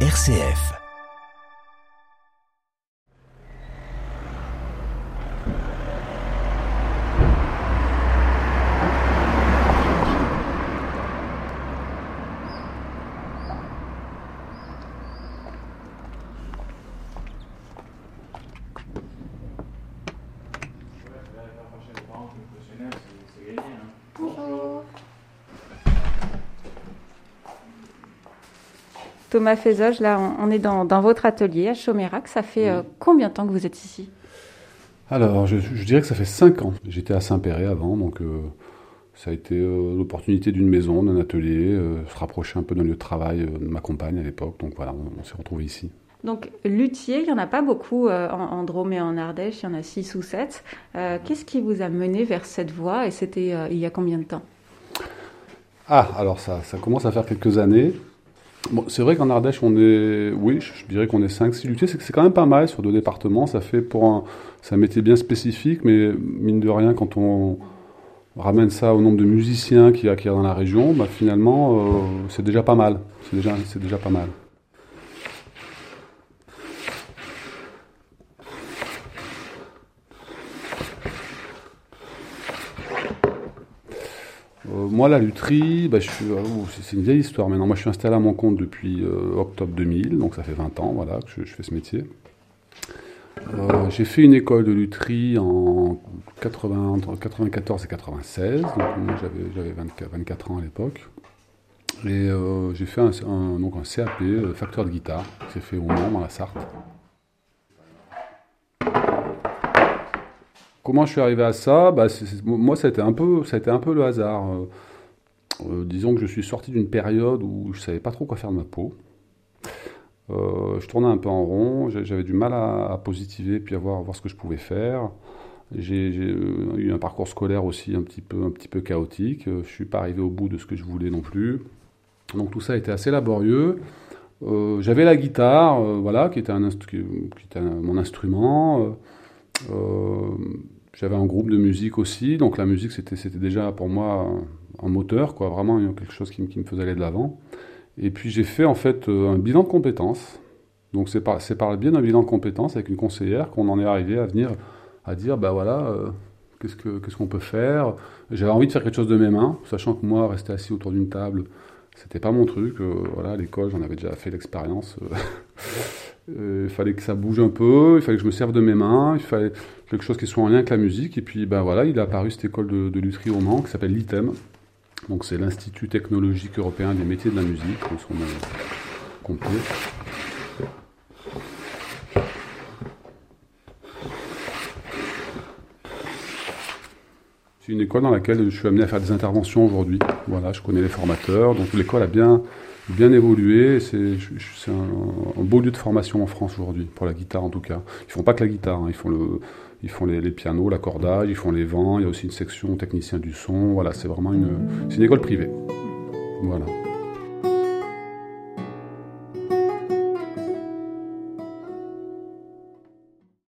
RCF. Thomas Fézoge, là, on est dans, votre atelier à Chaumérac. Ça fait euh, combien de temps que vous êtes ici? Alors, je, dirais que ça fait 5 ans. J'étais à Saint-Péret avant, donc euh, ça a été euh, l'opportunité d'une maison, d'un atelier, se rapprocher un peu d'un lieu de travail de ma compagne à l'époque. Donc voilà, on, s'est retrouvés ici. Donc, luthier, il n'y en a pas beaucoup en, Drôme et en Ardèche, il y en a 6 ou 7. Qu'est-ce qui vous a mené vers cette voie et c'était il y a combien de temps? Ah, alors ça, ça commence à faire quelques années c'est vrai qu'en Ardèche, on est, oui, je dirais qu'on est 5-6 luthiers. C'est, c'est quand même pas mal sur deux départements. Ça fait pour un, métier bien spécifique, mais mine de rien, quand on ramène ça au nombre de musiciens qu'il y a, dans la région, bah, finalement, euh, c'est déjà pas mal. C'est déjà pas mal. Moi, la lutherie, bah, euh, c'est une vieille histoire maintenant. Moi, je suis installé à mon compte depuis euh, octobre 2000, donc ça fait 20 ans voilà, que je, fais ce métier. j'ai fait une école de lutherie en 80, entre 94 et 96, donc j'avais 24, ans à l'époque. Et j'ai fait un, donc un CAP, facteur de guitare, qui s'est fait au Mans, dans la Sarthe. Comment je suis arrivé à ça? Bah, Moi, ça a, été un peu, un peu le hasard. Euh, euh, disons que je suis sorti d'une période où je ne savais pas trop quoi faire de ma peau. Euh, je tournais un peu en rond, j'avais du mal à, positiver puis à voir, voir, ce que je pouvais faire. J'ai eu un parcours scolaire aussi un petit peu, un petit peu chaotique. Je ne suis pas arrivé au bout de ce que je voulais non plus. Donc tout ça a été assez laborieux. J'avais la guitare, voilà, qui était, un qui était mon instrument. J'avais un groupe de musique aussi, donc la musique c'était, déjà pour moi un, moteur, quoi, vraiment quelque chose qui, me faisait aller de l'avant. Et puis j'ai fait en fait euh, un bilan de compétences. Donc c'est par, par le biais d'un bilan de compétences avec une conseillère qu'on en est arrivé à venir à dire, bah voilà, euh, qu'est-ce, que, qu'est-ce qu'on peut faire? J'avais envie de faire quelque chose de mes mains, sachant que moi, rester assis autour d'une table, c'était pas mon truc. Euh, voilà, à l'école, j'en avais déjà fait l'expérience. il fallait que ça bouge un peu, il fallait que je me serve de mes mains, il fallait quelque chose qui soit en lien avec la musique. Et puis ben voilà, il a apparu cette école de, de lutherie au Mans qui s'appelle l'ITEM. Donc c'est l'Institut technologique européen des métiers de la musique, dans son complet. C'est une école dans laquelle je suis amené à faire des interventions aujourd'hui. Voilà, je connais les formateurs, donc l'école a bien bien évolué. C'est un, beau lieu de formation en France aujourd'hui, pour la guitare en tout cas. Ils font pas que la guitare, hein. ils font, le, ils font les, pianos, l'accordage, ils font les vents, il y a aussi une section technicien du son. Voilà, c'est vraiment une, une école privée. Voilà.